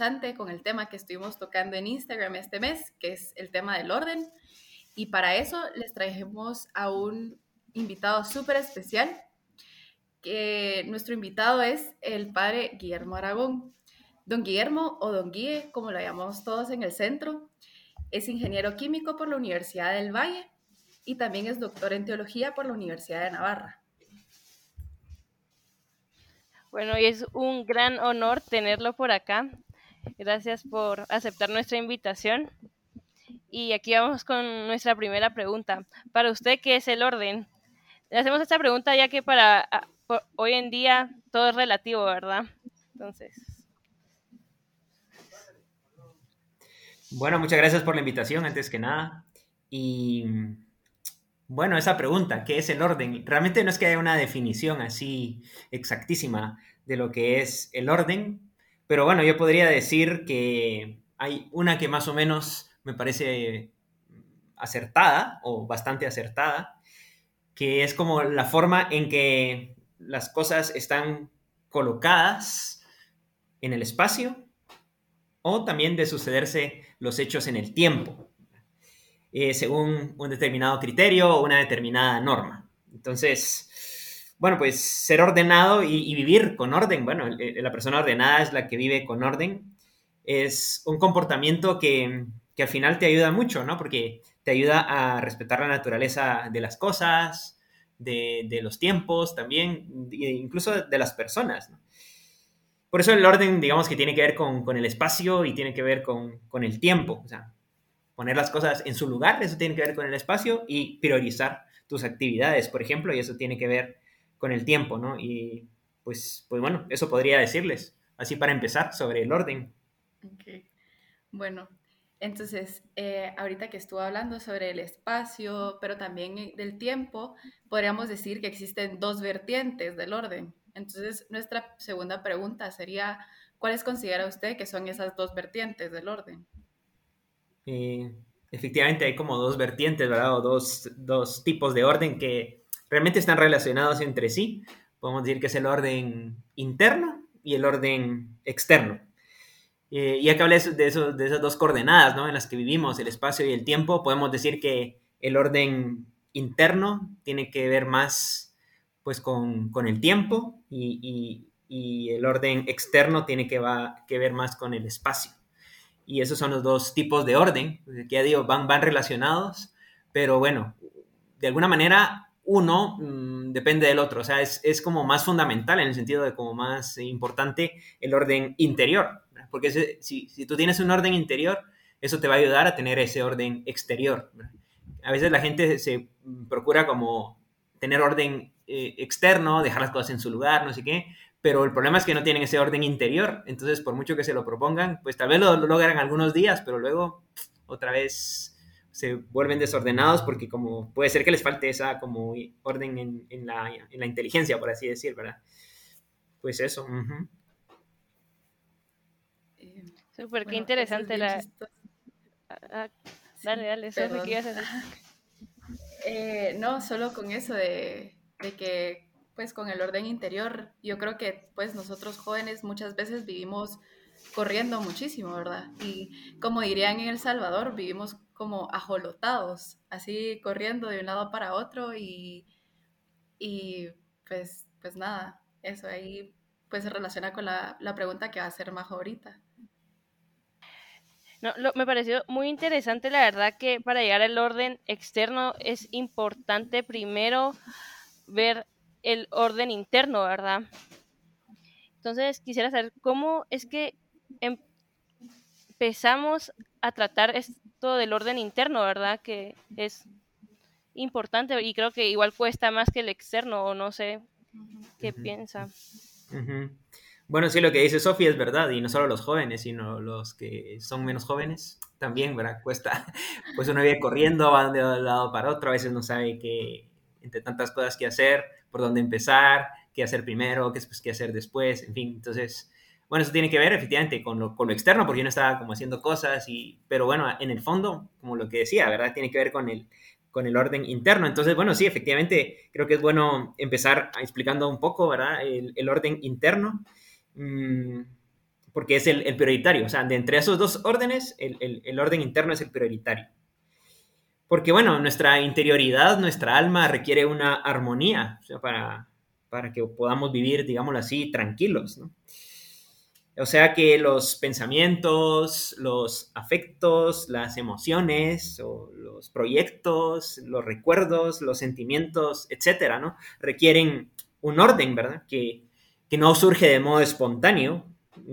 interesante con el tema que estuvimos tocando en Instagram este mes, que es el tema del orden. Y para eso les trajimos a un invitado súper especial, que nuestro invitado es el padre Guillermo Aragón. Don Guillermo o Don Guille, como lo llamamos todos en el centro, es ingeniero químico por la Universidad del Valle y también es doctor en teología por la Universidad de Navarra. Bueno, y es un gran honor tenerlo por acá. Gracias por aceptar nuestra invitación. Y aquí vamos con nuestra primera pregunta. Para usted, ¿qué es el orden? Le hacemos esta pregunta ya que para hoy en día todo es relativo, ¿verdad? Entonces. Bueno, muchas gracias por la invitación, antes que nada. Y bueno, esa pregunta, ¿qué es el orden? Realmente no es que haya una definición así exactísima de lo que es el orden, pero bueno, yo podría decir que hay una que más o menos me parece acertada o bastante acertada, que es como la forma en que las cosas están colocadas en el espacio o también de sucederse los hechos en el tiempo, eh, según un determinado criterio o una determinada norma. Entonces, bueno, pues ser ordenado y, vivir con orden, bueno, la persona ordenada es la que vive con orden, es un comportamiento que, al final te ayuda mucho, ¿no? Porque te ayuda a respetar la naturaleza de las cosas, de, los tiempos también, incluso de las personas, Por eso el orden, digamos que tiene que ver con, el espacio y tiene que ver con, con, el tiempo. O sea, poner las cosas en su lugar, eso tiene que ver con el espacio y priorizar tus actividades, por ejemplo, y eso tiene que ver con el tiempo, ¿no? Y pues, pues bueno, eso podría decirles, así para empezar, sobre el orden. Okay. Bueno, entonces, eh, ahorita que estuvo hablando sobre el espacio, pero también del tiempo, podríamos decir que existen dos vertientes del orden. Entonces, nuestra segunda pregunta sería, ¿cuáles considera usted que son esas dos vertientes del orden? Eh, efectivamente hay como dos vertientes, ¿verdad? O dos, tipos de orden que realmente están relacionados entre sí. Podemos decir que es el orden interno y el orden externo. Eh, ya que hablé de, eso, de esas dos coordenadas ¿no? en las que vivimos, el espacio y el tiempo, podemos decir que el orden interno tiene que ver más pues, con, el tiempo y, el orden externo tiene que, va, que ver más con el espacio y esos son los dos tipos de orden, que ya digo, van, van relacionados, pero bueno, de alguna manera uno mm, depende del otro, o sea, es, es, como más fundamental en el sentido de como más importante el orden interior, porque si, si, tú tienes un orden interior, eso te va a ayudar a tener ese orden exterior. A veces la gente se procura como tener orden eh, externo, dejar las cosas en su lugar, no sé qué, pero el problema es que no tienen ese orden interior, entonces por mucho que se lo propongan, pues tal vez lo, logran algunos días, pero luego otra vez se vuelven desordenados porque como puede ser que les falte esa como orden en, la, inteligencia, por así decir, ¿verdad? Pues eso. Súper, qué interesante la... Ah, ah, dale, dale, eso es que ibas a eh, no, solo con eso de, de que pues con el orden interior, yo creo que pues nosotros jóvenes muchas veces vivimos corriendo muchísimo, ¿verdad? Y como dirían en El Salvador, vivimos como ajolotados, así corriendo de un lado para otro y, y pues, pues nada, eso ahí pues se relaciona con la, la pregunta que va a hacer Majo ahorita. No, me pareció muy interesante, la verdad, que para llegar al orden externo es importante primero ver el orden interno, ¿verdad? Entonces quisiera saber cómo es que empezamos a tratar esto del orden interno, ¿verdad? Que es importante y creo que igual cuesta más que el externo, o no sé qué piensa. Bueno, sí, lo que dice Sofía es verdad, y no solo los jóvenes, sino los que son menos jóvenes también, ¿verdad? Cuesta, pues uno viene corriendo, va de un lado para otro, a veces no sabe qué, entre tantas cosas que hacer, por dónde empezar, qué hacer primero, qué, qué hacer después, en fin, entonces, bueno, eso tiene que ver efectivamente con lo, con lo externo, porque uno estaba como haciendo cosas, y, pero bueno, en el fondo, como lo que decía, ¿verdad? Tiene que ver con el, con el orden interno. Entonces, bueno, sí, efectivamente, creo que es bueno empezar explicando un poco, ¿verdad? El, orden interno. Mm, porque es el, prioritario. O sea, de entre esos dos órdenes, el, orden interno es el prioritario. Porque, bueno, nuestra interioridad, nuestra alma requiere una armonía para, para que podamos vivir, digámoslo así, tranquilos. ¿no? O sea que los pensamientos, los afectos, las emociones, los proyectos, los recuerdos, los sentimientos, etcétera, ¿no? Requieren un orden, ¿verdad? Que, que no surge de modo espontáneo,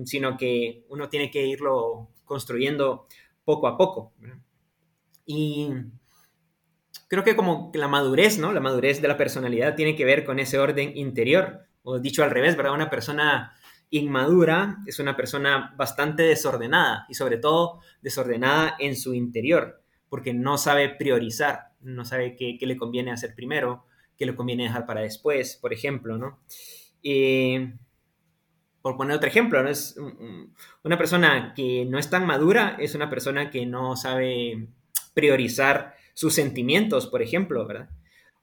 sino que uno tiene que irlo construyendo poco a poco. Y creo que como la madurez, ¿no? La madurez de la personalidad tiene que ver con ese orden interior, o dicho al revés, ¿verdad? Una persona inmadura es una persona bastante desordenada y sobre todo desordenada en su interior, porque no sabe priorizar, no sabe qué, le conviene hacer primero, qué le conviene dejar para después, por ejemplo, ¿no? por poner otro ejemplo, ¿no? es una persona que no es tan madura es una persona que no sabe priorizar sus sentimientos, por ejemplo, ¿verdad?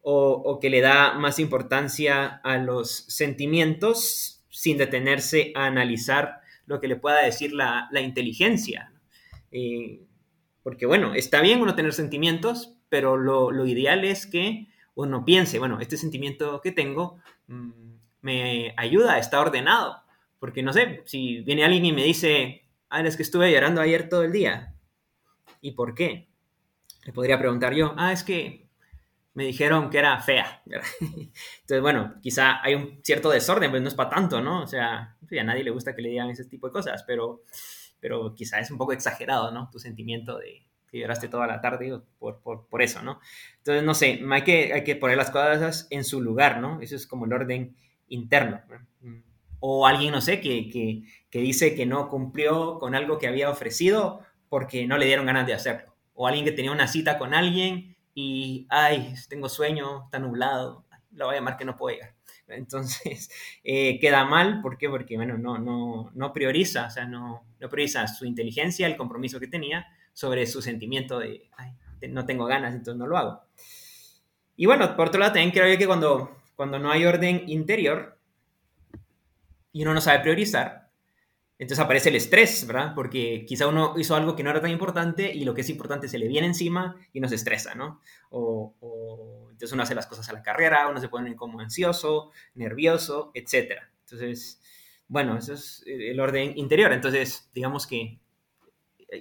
O que le da más importancia a los sentimientos sin detenerse a analizar lo que le pueda decir la, inteligencia. Eh, porque bueno, está bien uno tener sentimientos, pero lo, ideal es que uno piense, bueno, este sentimiento que tengo mm, me ayuda, está ordenado. Porque no sé, si viene alguien y me dice, ah, es que estuve llorando ayer todo el día. ¿Y por qué? Le podría preguntar yo, ah, es que me dijeron que era fea. Entonces, bueno, quizá hay un cierto desorden, pues no es para tanto, ¿no? O sea, a nadie le gusta que le digan ese tipo de cosas, pero, pero quizá es un poco exagerado, ¿no? Tu sentimiento de que lloraste toda la tarde por, por, por eso, ¿no? Entonces, no sé, hay que, hay que poner las cosas en su lugar, ¿no? Eso es como el orden interno. O alguien, no sé, que, que, que dice que no cumplió con algo que había ofrecido porque no le dieron ganas de hacerlo. O alguien que tenía una cita con alguien y, ay, tengo sueño, está nublado, lo voy a llamar que no puedo llegar. Entonces, eh, queda mal, ¿por qué? Porque, bueno, no, no, no prioriza, o sea, no, no prioriza su inteligencia, el compromiso que tenía sobre su sentimiento de, ay, no tengo ganas, entonces no lo hago. Y bueno, por otro lado, también creo que cuando, cuando no hay orden interior y uno no sabe priorizar, entonces aparece el estrés, ¿verdad? Porque quizá uno hizo algo que no era tan importante y lo que es importante se le viene encima y nos estresa, ¿no? O, entonces uno hace las cosas a la carrera, uno se pone como ansioso, nervioso, etc. Entonces, bueno, eso es el orden interior. Entonces, digamos que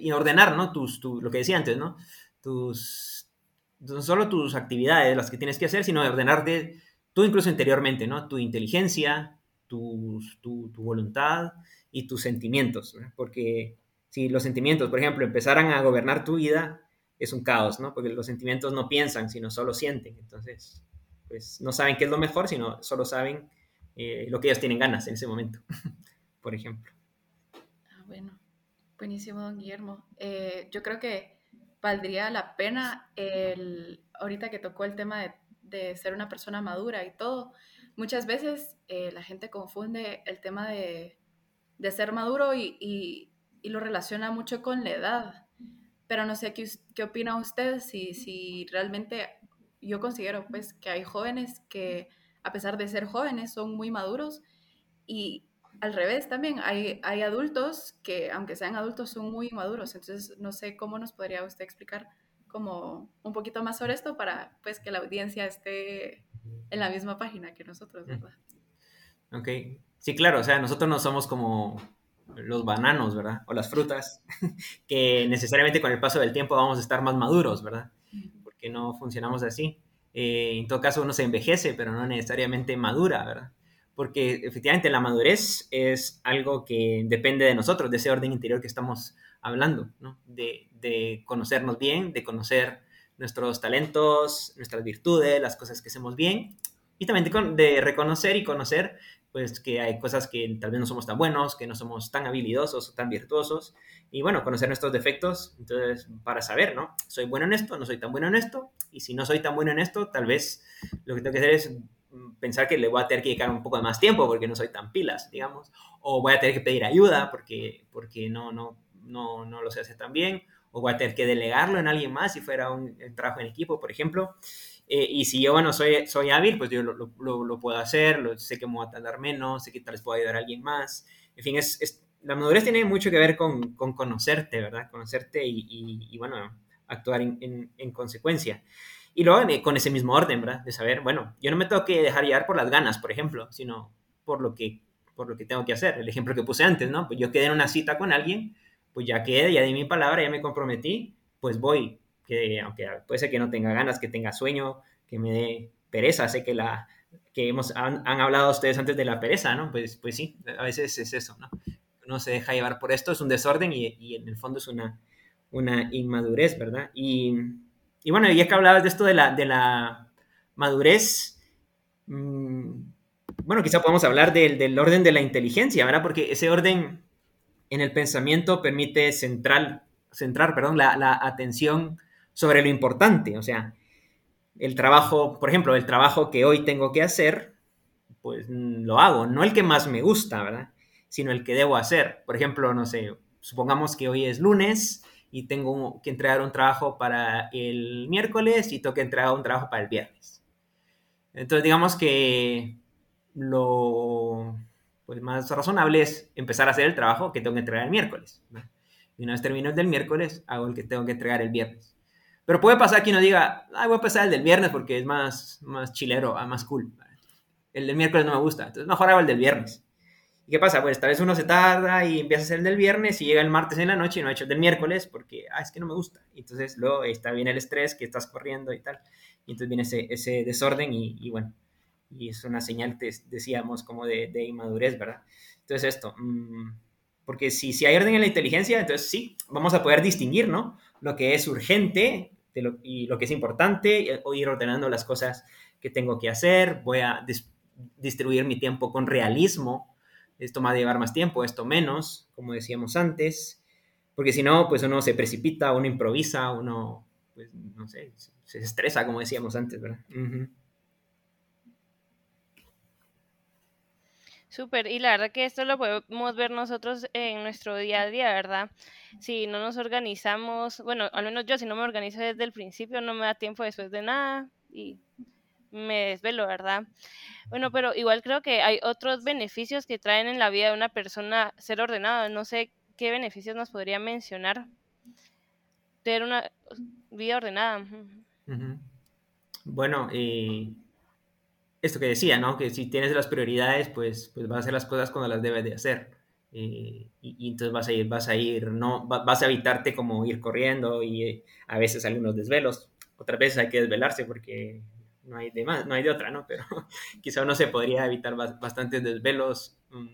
y ordenar, ¿no? Tus, lo que decía antes, ¿no? Tus, no solo tus actividades, las que tienes que hacer, sino ordenarte tú incluso interiormente, ¿no? Tu inteligencia, tu, voluntad, y tus sentimientos, porque si los sentimientos, por ejemplo, empezaran a gobernar tu vida, es un caos, ¿no? Porque los sentimientos no piensan, sino solo sienten. Entonces, pues no saben qué es lo mejor, sino solo saben eh, lo que ellos tienen ganas en ese momento, por ejemplo. Ah, bueno, buenísimo, don Guillermo. Eh, yo creo que valdría la pena el, ahorita que tocó el tema de ser una persona madura y todo, muchas veces eh, la gente confunde el tema de de ser maduro y, lo relaciona mucho con la edad. Pero no sé qué, qué opina usted si, si realmente yo considero pues que hay jóvenes que a pesar de ser jóvenes son muy maduros y al revés también hay, hay adultos que aunque sean adultos son muy maduros. Entonces no sé cómo nos podría usted explicar como un poquito más sobre esto para pues que la audiencia esté en la misma página que nosotros, ¿verdad? Ok, Sí, claro, o sea, nosotros no somos como los bananos, ¿verdad? O las frutas, que necesariamente con el paso del tiempo vamos a estar más maduros, ¿verdad? Porque no funcionamos así. Eh, en todo caso, uno se envejece, pero no necesariamente madura, ¿verdad? Porque efectivamente la madurez es algo que depende de nosotros, de ese orden interior que estamos hablando, ¿no? De, de conocernos bien, de conocer nuestros talentos, nuestras virtudes, las cosas que hacemos bien, y también de, reconocer y conocer pues que hay cosas que tal vez no somos tan buenos, que no somos tan habilidosos o tan virtuosos. Y bueno, conocer nuestros defectos, entonces, para saber, ¿no? ¿Soy bueno en esto? ¿No soy tan bueno en esto? Y si no soy tan bueno en esto, tal vez lo que tengo que hacer es mm, pensar que le voy a tener que dedicar un poco más tiempo porque no soy tan pilas, digamos. O voy a tener que pedir ayuda porque, porque no, no, no, no lo sé hacer tan bien. O voy a tener que delegarlo en alguien más si fuera un trabajo en equipo, por ejemplo. Eh, y si yo, bueno, soy, soy hábil, pues yo lo, lo, lo puedo hacer, sé que me voy a tardar menos, sé que tal vez puedo ayudar a alguien más. En fin, es, es, la madurez tiene mucho que ver con, con conocerte, ¿verdad? Conocerte y, y, bueno, actuar en, en, consecuencia. Y luego con ese mismo orden, ¿verdad? De saber, bueno, yo no me tengo que dejar llevar por las ganas, por ejemplo, sino por lo que, por lo que tengo que hacer. El ejemplo que puse antes, ¿no? Pues yo quedé en una cita con alguien, pues ya quedé, ya di mi palabra, ya me comprometí, pues voy, que aunque puede ser que no tenga ganas, que tenga sueño, que me dé pereza, sé que la que hemos, han, hablado ustedes antes de la pereza, ¿no? Pues, pues sí, a veces es eso, ¿no? Uno se deja llevar por esto, es un desorden y, y en el fondo es una, una inmadurez, ¿verdad? Y, y, bueno, ya que hablabas de esto de la, de la madurez, mmm, bueno, quizá podemos hablar del, del, orden de la inteligencia, ¿verdad? Porque ese orden en el pensamiento permite centrar, centrar perdón, la, la atención sobre lo importante, o sea, el trabajo, por ejemplo, el trabajo que hoy tengo que hacer, pues mm, lo hago, no el que más me gusta, ¿verdad? Sino el que debo hacer. Por ejemplo, no sé, supongamos que hoy es lunes y tengo que entregar un trabajo para el miércoles y tengo que entregar un trabajo para el viernes. Entonces, digamos que lo pues, más razonable es empezar a hacer el trabajo que tengo que entregar el miércoles. Y una vez termino el del miércoles, hago el que tengo que entregar el viernes. Pero puede pasar que uno diga, ay, voy a pasar el del viernes porque es más, más chilero, ah, más cool. El del miércoles no me gusta, entonces mejor hago el del viernes. ¿Y qué pasa? Pues tal vez uno se tarda y empieza a hacer el del viernes y llega el martes en la noche y no ha hecho el del miércoles porque, ah, es que no me gusta. Entonces luego está bien el estrés que estás corriendo y tal. Y entonces viene ese, ese desorden y, y, bueno, y es una señal, te decíamos, como de, de inmadurez, ¿verdad? Entonces esto, mmm, porque si, si hay orden en la inteligencia, entonces sí, vamos a poder distinguir, ¿no? Lo que es urgente y lo que es importante, o ir ordenando las cosas que tengo que hacer, voy a distribuir mi tiempo con realismo, esto va a llevar más tiempo, esto menos, como decíamos antes, porque si no, pues uno se precipita, uno improvisa, uno, pues no sé, se estresa, como decíamos antes, ¿verdad? Súper, y la verdad que esto lo podemos ver nosotros en nuestro día a día, ¿verdad? Si no nos organizamos, bueno, al menos yo si no me organizo desde el principio no me da tiempo después de nada y me desvelo, ¿verdad? Bueno, pero igual creo que hay otros beneficios que traen en la vida de una persona ser ordenado. No sé qué beneficios nos podría mencionar tener una vida ordenada. Bueno, eh, esto que decía, ¿no? Que si tienes las prioridades, pues, pues vas a hacer las cosas cuando las debes de hacer. Eh, y, entonces vas a ir, vas a ir, no, vas a evitarte como ir corriendo y eh, a veces algunos desvelos. Otras veces hay que desvelarse porque no hay de más, no hay de otra, ¿no? Pero quizá uno se podría evitar bastantes desvelos um,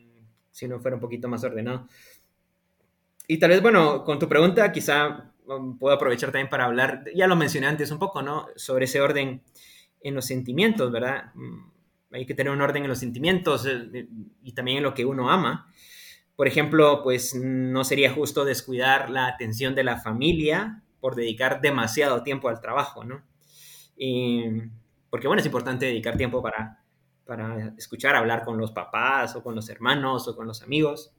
si uno fuera un poquito más ordenado. Y tal vez, bueno, con tu pregunta quizá um, puedo aprovechar también para hablar, ya lo mencioné antes un poco, ¿no? Sobre ese orden en los sentimientos, ¿verdad? Mm, hay que tener un orden en los sentimientos eh, y también en lo que uno ama. Por ejemplo, pues no sería justo descuidar la atención de la familia por dedicar demasiado tiempo al trabajo, ¿no? porque bueno, es importante dedicar tiempo para, para escuchar, hablar con los papás o con los hermanos o con los amigos.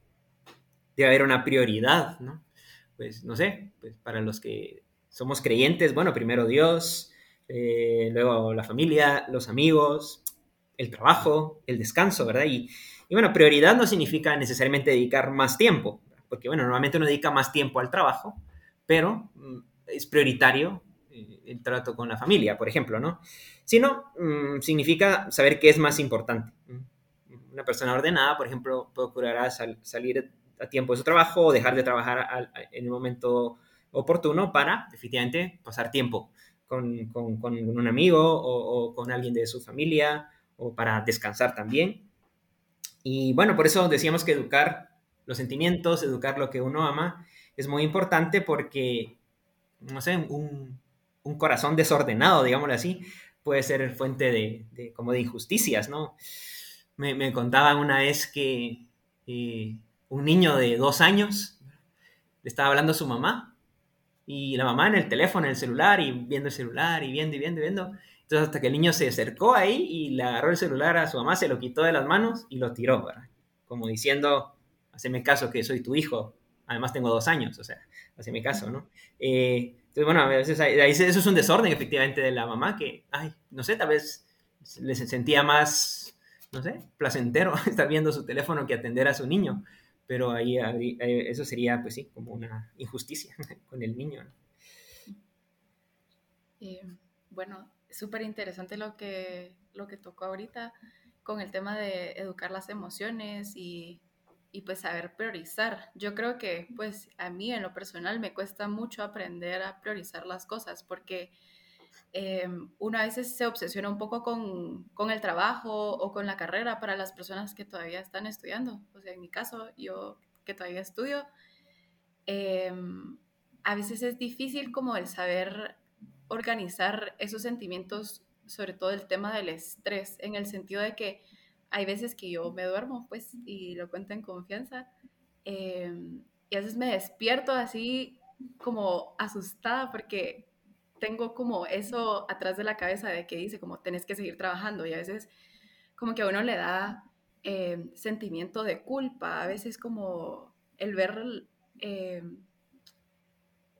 Debe haber una prioridad, ¿no? Pues no sé, pues para los que somos creyentes, bueno, primero Dios, eh, luego la familia, los amigos, el trabajo, el descanso, ¿verdad? Y, y, bueno, prioridad no significa necesariamente dedicar más tiempo, porque bueno, normalmente uno dedica más tiempo al trabajo, pero mm, es prioritario eh, el trato con la familia, por ejemplo, ¿no? Sino, mm, significa saber qué es más importante. Una persona ordenada, por ejemplo, procurará salir a tiempo de su trabajo o dejar de trabajar en el momento oportuno para, efectivamente, pasar tiempo con, un amigo o, con alguien de su familia o para descansar también. Y bueno, por eso decíamos que educar los sentimientos, educar lo que uno ama, es muy importante porque, no sé, un, corazón desordenado, digámoslo así, puede ser fuente de, como de injusticias, ¿no? Me, me contaban una vez que eh, un niño de dos años le estaba hablando a su mamá y la mamá en el teléfono, en el celular, y viendo el celular, y viendo, y viendo, y viendo. Entonces hasta que el niño se acercó ahí y le agarró el celular a su mamá, se lo quitó de las manos y lo tiró, ¿verdad? Como diciendo, haceme caso que soy tu hijo, además tengo dos años, o sea, haceme caso, ¿no? Eh, entonces, bueno, a veces eso es un desorden efectivamente de la mamá que, ay, no sé, tal vez les sentía más, no sé, placentero estar viendo su teléfono que atender a su niño pero ahí, eh, eso sería, pues sí, como una injusticia con el niño. Eh, bueno, súper interesante lo que, lo que tocó ahorita con el tema de educar las emociones y, y, pues saber priorizar. Yo creo que pues a mí en lo personal me cuesta mucho aprender a priorizar las cosas porque eh, uno veces se obsesiona un poco con, con, el trabajo o con la carrera para las personas que todavía están estudiando. O sea, en mi caso, yo que todavía estudio, eh, a veces es difícil como el saber organizar esos sentimientos, sobre todo el tema del estrés, en el sentido de que hay veces que yo me duermo, pues, y lo cuento en confianza, em, y a veces me despierto así como asustada porque tengo como eso atrás de la cabeza de que dice como tenés que seguir trabajando y a veces como que a uno le da em, sentimiento de culpa, a veces como el ver em,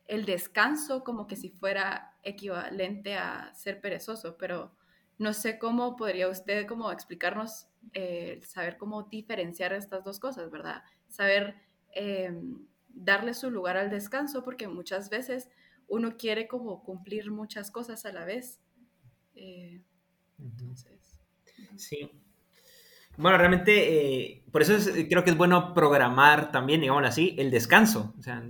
el descanso como que si fuera equivalente a ser perezoso, pero no sé cómo podría usted como explicarnos, eh, saber cómo diferenciar estas dos cosas, ¿verdad? Saber darle su lugar al descanso, porque muchas veces uno quiere como cumplir muchas cosas a la vez. Eh, entonces. Sí. Bueno, realmente, eh, por eso creo que es bueno programar también, digamos así, el descanso. O sea,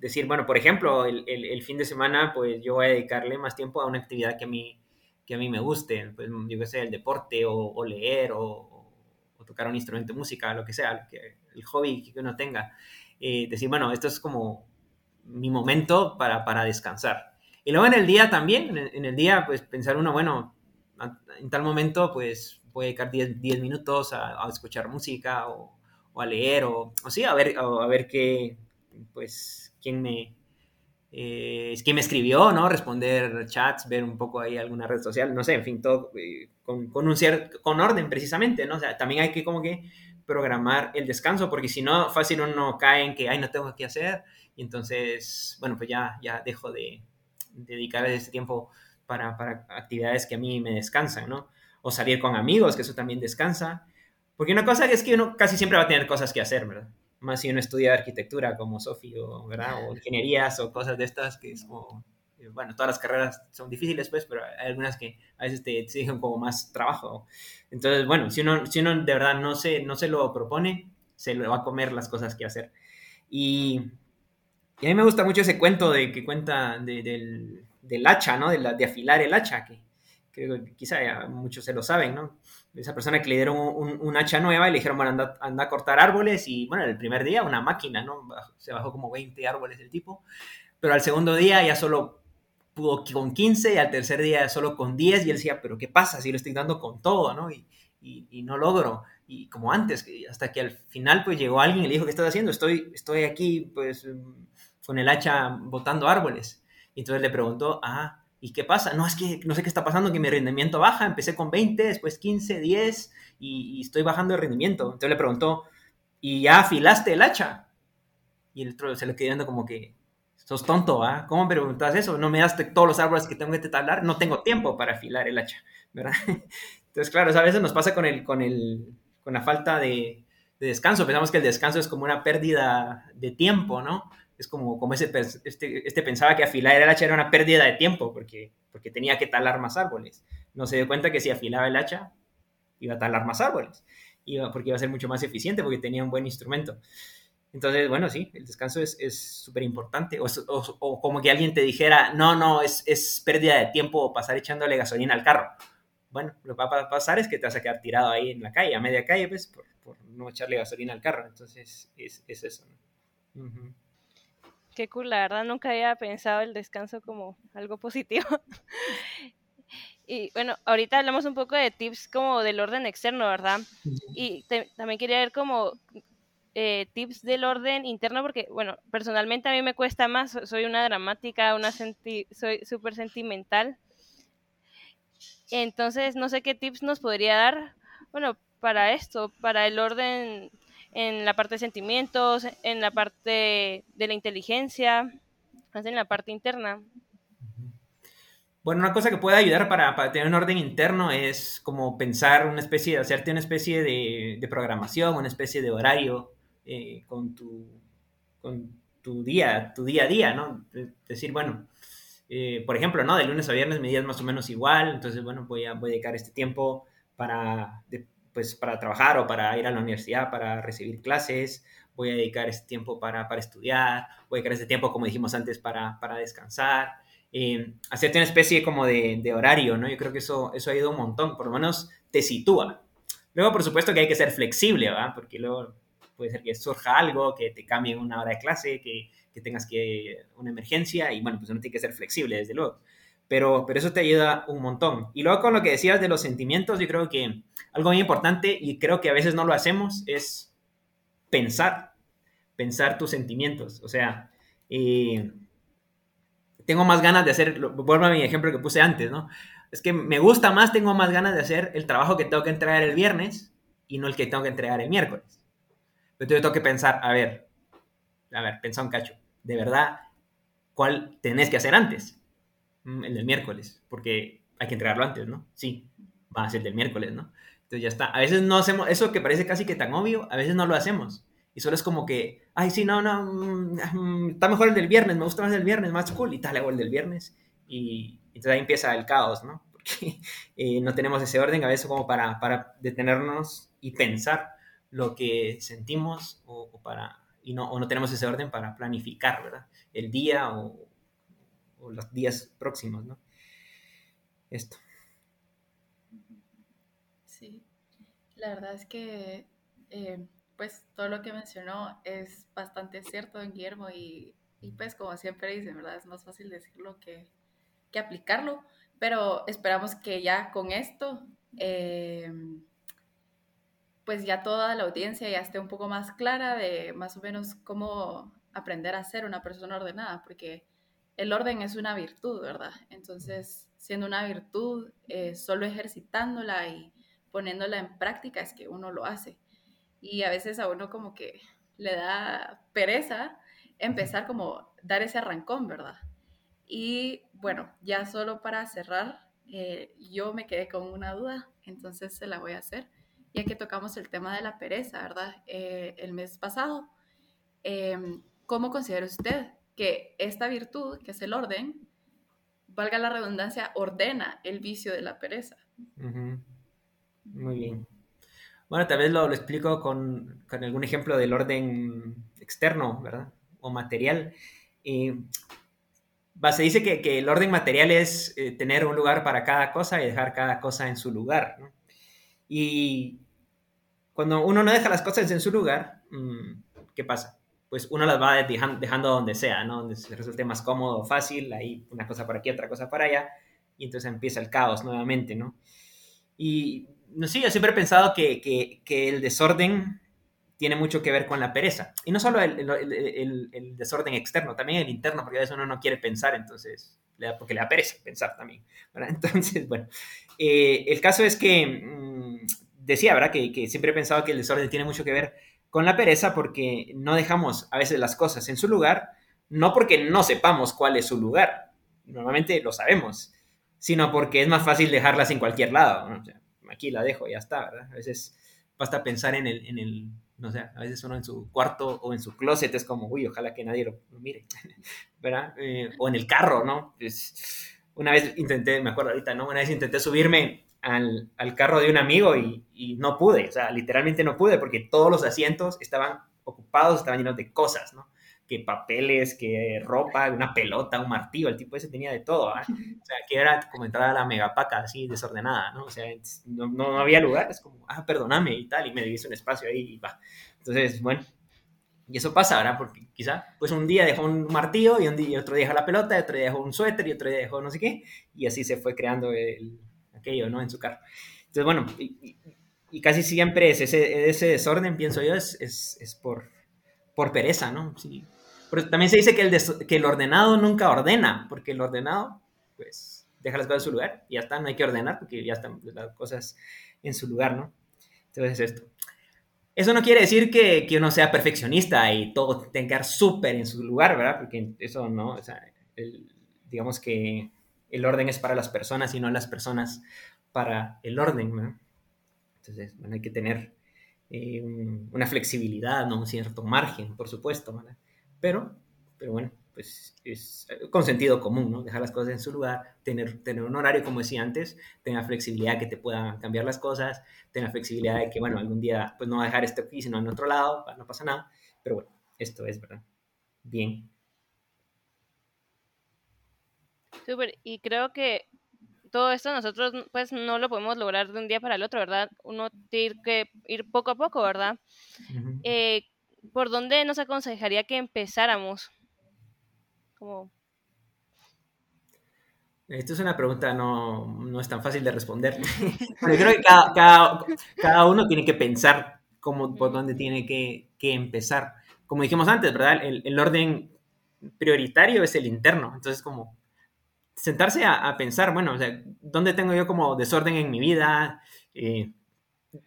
decir, bueno, por ejemplo, el, el, fin de semana, pues yo voy a dedicarle más tiempo a una actividad que a mí, que a mí me guste, pues yo qué sé, el deporte o, leer o, tocar un instrumento de música, lo que sea, que, el hobby que uno tenga. Eh, decir, bueno, esto es como mi momento para, para descansar. Y luego en el día también, en el, día, pues pensar uno, bueno, en tal momento, pues voy a dedicar 10, minutos a, escuchar música o, o, a leer o, o sí, a ver, a ver qué, pues, quién me, eh, quién me escribió, ¿no? Responder chats, ver un poco ahí alguna red social, no sé, en fin, todo eh, con, con, un cierto, con orden precisamente, ¿no? O sea, también hay que como que programar el descanso, porque si no, fácil uno cae en que, ay, no tengo que hacer, y entonces, bueno, pues ya, ya dejo de, dedicar ese tiempo para, para, actividades que a mí me descansan, ¿no? O salir con amigos, que eso también descansa. Porque una cosa es que uno casi siempre va a tener cosas que hacer, ¿verdad? más si uno estudia arquitectura como Sofi o, ¿verdad? o ingenierías o cosas de estas, que es como, bueno, todas las carreras son difíciles, pues, pero hay algunas que a veces te exigen como más trabajo. Entonces, bueno, si uno, si uno de verdad no se, no se lo propone, se lo va a comer las cosas que hacer. Y, y a mí me gusta mucho ese cuento de que cuenta del, del, hacha, ¿no? De, la, de afilar el hacha, que creo que quizá muchos se lo saben, ¿no? esa persona que le dieron un, hacha nueva y le dijeron, bueno, anda, anda, a cortar árboles y bueno, el primer día una máquina, ¿no? Se bajó como 20 árboles el tipo, pero al segundo día ya solo pudo con 15 y al tercer día solo con 10 y él decía, pero ¿qué pasa si lo estoy dando con todo, ¿no? Y, y, no logro, y como antes, hasta que al final pues llegó alguien y le dijo, ¿qué estás haciendo? Estoy, estoy aquí pues con el hacha botando árboles. Y entonces le preguntó, ah, ¿Y qué pasa? No, es que no sé qué está pasando, que mi rendimiento baja. Empecé con 20, después 15, 10 y, estoy bajando de rendimiento. Entonces le preguntó, ¿y ya afilaste el hacha? Y el otro se le quedó viendo como que, sos tonto, ¿ah? ¿Cómo me preguntas eso? No me das todos los árboles que tengo que talar, no tengo tiempo para afilar el hacha, ¿verdad? Entonces, claro, a veces nos pasa con, el, con, el, con la falta de, de descanso. Pensamos que el descanso es como una pérdida de tiempo, ¿no? es como, como ese, este, este pensaba que afilar el hacha era una pérdida de tiempo porque, porque tenía que talar más árboles. No se dio cuenta que si afilaba el hacha iba a talar más árboles, iba, porque iba a ser mucho más eficiente porque tenía un buen instrumento. Entonces, bueno, sí, el descanso es súper importante. O, o, como que alguien te dijera, no, no, es, es pérdida de tiempo pasar echándole gasolina al carro. Bueno, lo que va a pasar es que te vas a quedar tirado ahí en la calle, a media calle, pues, por, por no echarle gasolina al carro. Entonces, es, es eso. ¿no? Qué cool, la verdad nunca había pensado el descanso como algo positivo. y bueno, ahorita hablamos un poco de tips como del orden externo, ¿verdad? Y también quería ver como eh, tips del orden interno, porque, bueno, personalmente a mí me cuesta más, soy una dramática, una soy súper sentimental. Entonces, no sé qué tips nos podría dar, bueno, para esto, para el orden en la parte de sentimientos, en la parte de la inteligencia, en la parte interna. Bueno, una cosa que puede ayudar para, tener un orden interno es como pensar una especie, hacerte una especie de, programación, una especie de horario eh, con, tu, con tu día, tu día a día, ¿no? decir, bueno, eh, por ejemplo, ¿no? De lunes a viernes mi día es más o menos igual, entonces, bueno, voy a, voy a dedicar este tiempo para, pues, para trabajar o para ir a la universidad, para recibir clases, voy a dedicar este tiempo para, para estudiar, voy a dedicar este tiempo, como dijimos antes, para, para descansar, eh, hacerte una especie como de, horario, ¿no? Yo creo que eso, eso ha ido un montón, por lo menos te sitúa. Luego, por supuesto que hay que ser flexible, ¿verdad? Porque luego puede ser que surja algo, que te cambie una hora de clase, que, que tengas que una emergencia y bueno, pues uno tiene que ser flexible, desde luego. Pero, pero eso te ayuda un montón. Y luego con lo que decías de los sentimientos, yo creo que algo muy importante y creo que a veces no lo hacemos es pensar, pensar tus sentimientos. O sea, eh, tengo más ganas de hacer, vuelvo a mi ejemplo que puse antes, ¿no? Es que me gusta más, tengo más ganas de hacer el trabajo que tengo que entregar el viernes y no el que tengo que entregar el miércoles. Entonces yo tengo que pensar, a ver, a ver, pensá un cacho, de verdad, ¿cuál tenés que hacer antes? Mm, el del miércoles, porque hay que entregarlo antes, ¿no? Sí, va a ser del miércoles, ¿no? Entonces ya está. A veces no hacemos, eso que parece casi que tan obvio, a veces no lo hacemos. Y solo es como que, ay, sí, no, no, mm, está mejor el del viernes, me gusta más el viernes, más cool, y tal, hago el del viernes. Y entonces ahí empieza el caos, ¿no? Porque eh, no tenemos ese orden a veces como para, para detenernos y pensar lo que sentimos o, para, y no, o no tenemos ese orden para planificar, ¿verdad? El día o, los días próximos, ¿no? Esto. Sí, la verdad es que eh, pues todo lo que mencionó es bastante cierto en Guillermo y, y, pues como siempre dicen, ¿verdad? Es más fácil decirlo que, que aplicarlo, pero esperamos que ya con esto, eh, pues ya toda la audiencia ya esté un poco más clara de más o menos cómo aprender a ser una persona ordenada, porque el orden es una virtud, ¿verdad? Entonces, siendo una virtud, eh, solo ejercitándola y poniéndola en práctica es que uno lo hace. Y a veces a uno como que le da pereza empezar como dar ese arrancón, ¿verdad? Y bueno, ya solo para cerrar, eh, yo me quedé con una duda, entonces se la voy a hacer, ya que tocamos el tema de la pereza, ¿verdad? Eh, el mes pasado. Em, ¿Cómo considera usted que esta virtud, que es el orden, valga la redundancia, ordena el vicio de la pereza. Muy bien. Bueno, tal vez lo, explico con, con, algún ejemplo del orden externo, ¿verdad? O material. se dice que, que, el orden material es eh, tener un lugar para cada cosa y dejar cada cosa en su lugar. ¿no? Y cuando uno no deja las cosas en su lugar, mm, ¿qué pasa? pues uno las va dejando, donde sea, ¿no? Donde se resulte más cómodo, fácil, ahí una cosa por aquí, otra cosa para allá, y entonces empieza el caos nuevamente, ¿no? Y, no sé, yo siempre he pensado que, que, el desorden tiene mucho que ver con la pereza. Y no solo el, el, el, desorden externo, también el interno, porque a veces uno no quiere pensar, entonces, porque le da pereza pensar también. ¿verdad? Entonces, bueno, eh, el caso es que, mm, decía, ¿verdad? Que, siempre he pensado que el desorden tiene mucho que ver con la pereza porque no dejamos a veces las cosas en su lugar, no porque no sepamos cuál es su lugar, normalmente lo sabemos, sino porque es más fácil dejarlas en cualquier lado. aquí la dejo, ya está, ¿verdad? A veces basta pensar en el, en el, no sé, a veces uno en su cuarto o en su closet es como, uy, ojalá que nadie lo, mire, ¿verdad? Eh, o en el carro, ¿no? Pues, una vez intenté, me acuerdo ahorita, ¿no? Una vez intenté subirme al, al carro de un amigo y, no pude, o sea, literalmente no pude porque todos los asientos estaban ocupados, estaban llenos de cosas, ¿no? Que papeles, que ropa, una pelota, un martillo, el tipo ese tenía de todo, ¿ah? O sea, que era como entrar a la megapaca así desordenada, ¿no? O sea, no, no había lugar, es como, ah, perdóname y tal, y me diviso un espacio ahí y va. Entonces, bueno, y eso pasa, ¿verdad? Porque quizá, pues un día dejó un martillo y, un día, otro día dejó la pelota, otro día dejó un suéter y otro día dejó no sé qué, y así se fue creando el, aquello, ¿no? En su carro. Entonces, bueno, y, casi siempre es ese, desorden, pienso yo, es, por, pereza, ¿no? Sí. Pero también se dice que el, que el ordenado nunca ordena, porque el ordenado, pues, deja las cosas en su lugar y ya está, no hay que ordenar porque ya están las cosas en su lugar, ¿no? Entonces, esto. Eso no quiere decir que, que uno sea perfeccionista y todo tenga súper en su lugar, ¿verdad? Porque eso no, o sea, digamos que el orden es para las personas y no las personas para el orden. Entonces, hay que tener eh, una flexibilidad, ¿no? un cierto margen, por supuesto. Pero, pero bueno, pues es con sentido común, ¿no? Dejar las cosas en su lugar, tener, tener un horario, como decía antes, tener flexibilidad que te puedan cambiar las cosas, tener flexibilidad de que, bueno, algún día pues no va a dejar esto aquí, sino en otro lado, no pasa nada, pero bueno, esto es, ¿verdad? Bien. Súper, y creo que todo esto nosotros pues no lo podemos lograr de un día para el otro, ¿verdad? Uno tiene que ir poco a poco, ¿verdad? eh, ¿Por dónde nos aconsejaría que empezáramos? Como... Esto es una pregunta no, no es tan fácil de responder. Pero creo que cada, cada, cada, uno tiene que pensar cómo, por dónde tiene que, que empezar. Como dijimos antes, ¿verdad? El, el, orden prioritario es el interno. Entonces, como sentarse a, pensar, bueno, o ¿dónde tengo yo como desorden en mi vida? Eh,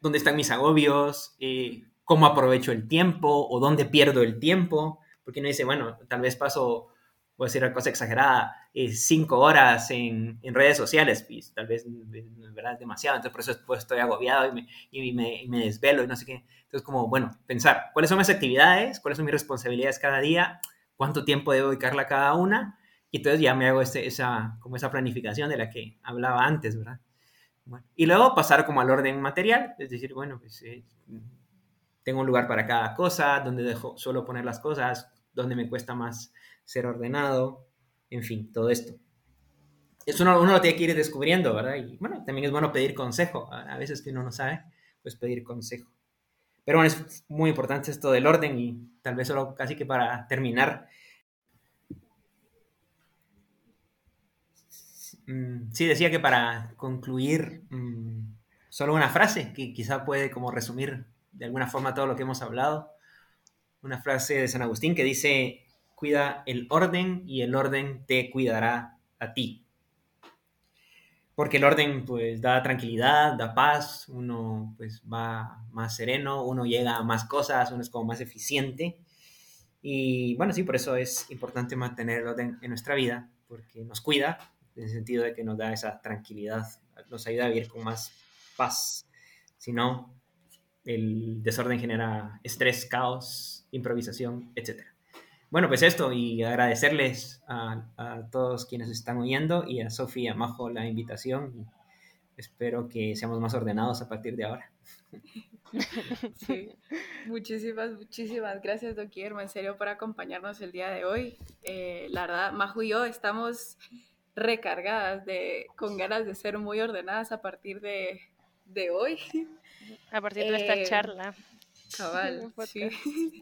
¿Dónde están mis agobios? Eh, ¿Cómo aprovecho el tiempo? ¿O dónde pierdo el tiempo? Porque uno dice, bueno, tal vez paso voy a decir una cosa exagerada, eh, cinco horas en, redes sociales, pues, tal vez ¿verdad? es demasiado, entonces por eso estoy agobiado y me, y, me, y me, desvelo y no sé qué. Entonces, como, bueno, pensar, ¿cuáles son mis actividades? ¿Cuáles son mis responsabilidades cada día? ¿Cuánto tiempo debo dedicarle a cada una? Y entonces ya me hago este, esa, como esa planificación de la que hablaba antes, ¿verdad? Bueno, y luego pasar como al orden material, es decir, bueno, pues eh, tengo un lugar para cada cosa, donde dejo, suelo poner las cosas, donde me cuesta más ser ordenado, en fin, todo esto. Eso uno, uno, lo tiene que ir descubriendo, ¿verdad? Y bueno, también es bueno pedir consejo. A veces que uno no sabe, pues pedir consejo. Pero bueno, es muy importante esto del orden y tal vez solo casi que para terminar. Mm, sí, decía que para concluir, mm, solo una frase que quizá puede como resumir de alguna forma todo lo que hemos hablado. Una frase de San Agustín que dice, cuida el orden y el orden te cuidará a ti. Porque el orden pues da tranquilidad, da paz, uno pues va más sereno, uno llega a más cosas, uno es como más eficiente. Y bueno, sí, por eso es importante mantener el orden en nuestra vida, porque nos cuida, en el sentido de que nos da esa tranquilidad, nos ayuda a vivir con más paz. Si no, el desorden genera estrés, caos, improvisación, etc. Bueno, pues esto, y agradecerles a, a todos quienes están oyendo y a Sofía Majo la invitación. Espero que seamos más ordenados a partir de ahora. Sí, muchísimas, muchísimas gracias, don Guillermo, en serio, por acompañarnos el día de hoy. Eh, la verdad, Majo y yo estamos recargadas de, con ganas de ser muy ordenadas a partir de, de hoy. A partir de esta Eh, charla. Cabal, sí.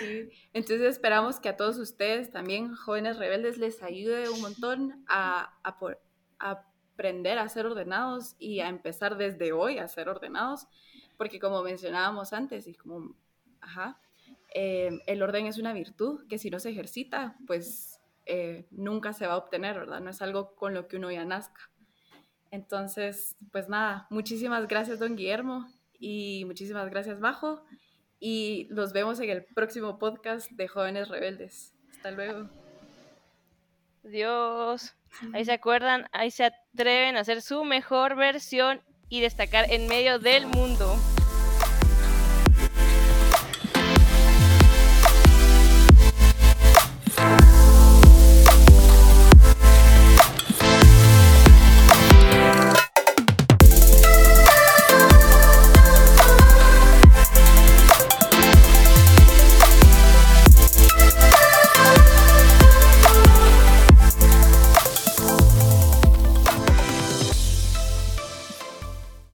Sí. Entonces esperamos que a todos ustedes, también jóvenes rebeldes, les ayude un montón a, a por- a aprender a ser ordenados y a empezar desde hoy a ser ordenados, porque como mencionábamos antes, y como, ajá, eh, el orden es una virtud que si no se ejercita, pues eh, nunca se va a obtener, ¿verdad? No es algo con lo que uno ya nazca. Entonces, pues nada, muchísimas gracias, don Guillermo, y muchísimas gracias, Majo, y los vemos en el próximo podcast de Jóvenes Rebeldes. Hasta luego. Dios. Ahí se acuerdan, ahí se atreven a hacer su mejor versión y destacar en medio del mundo.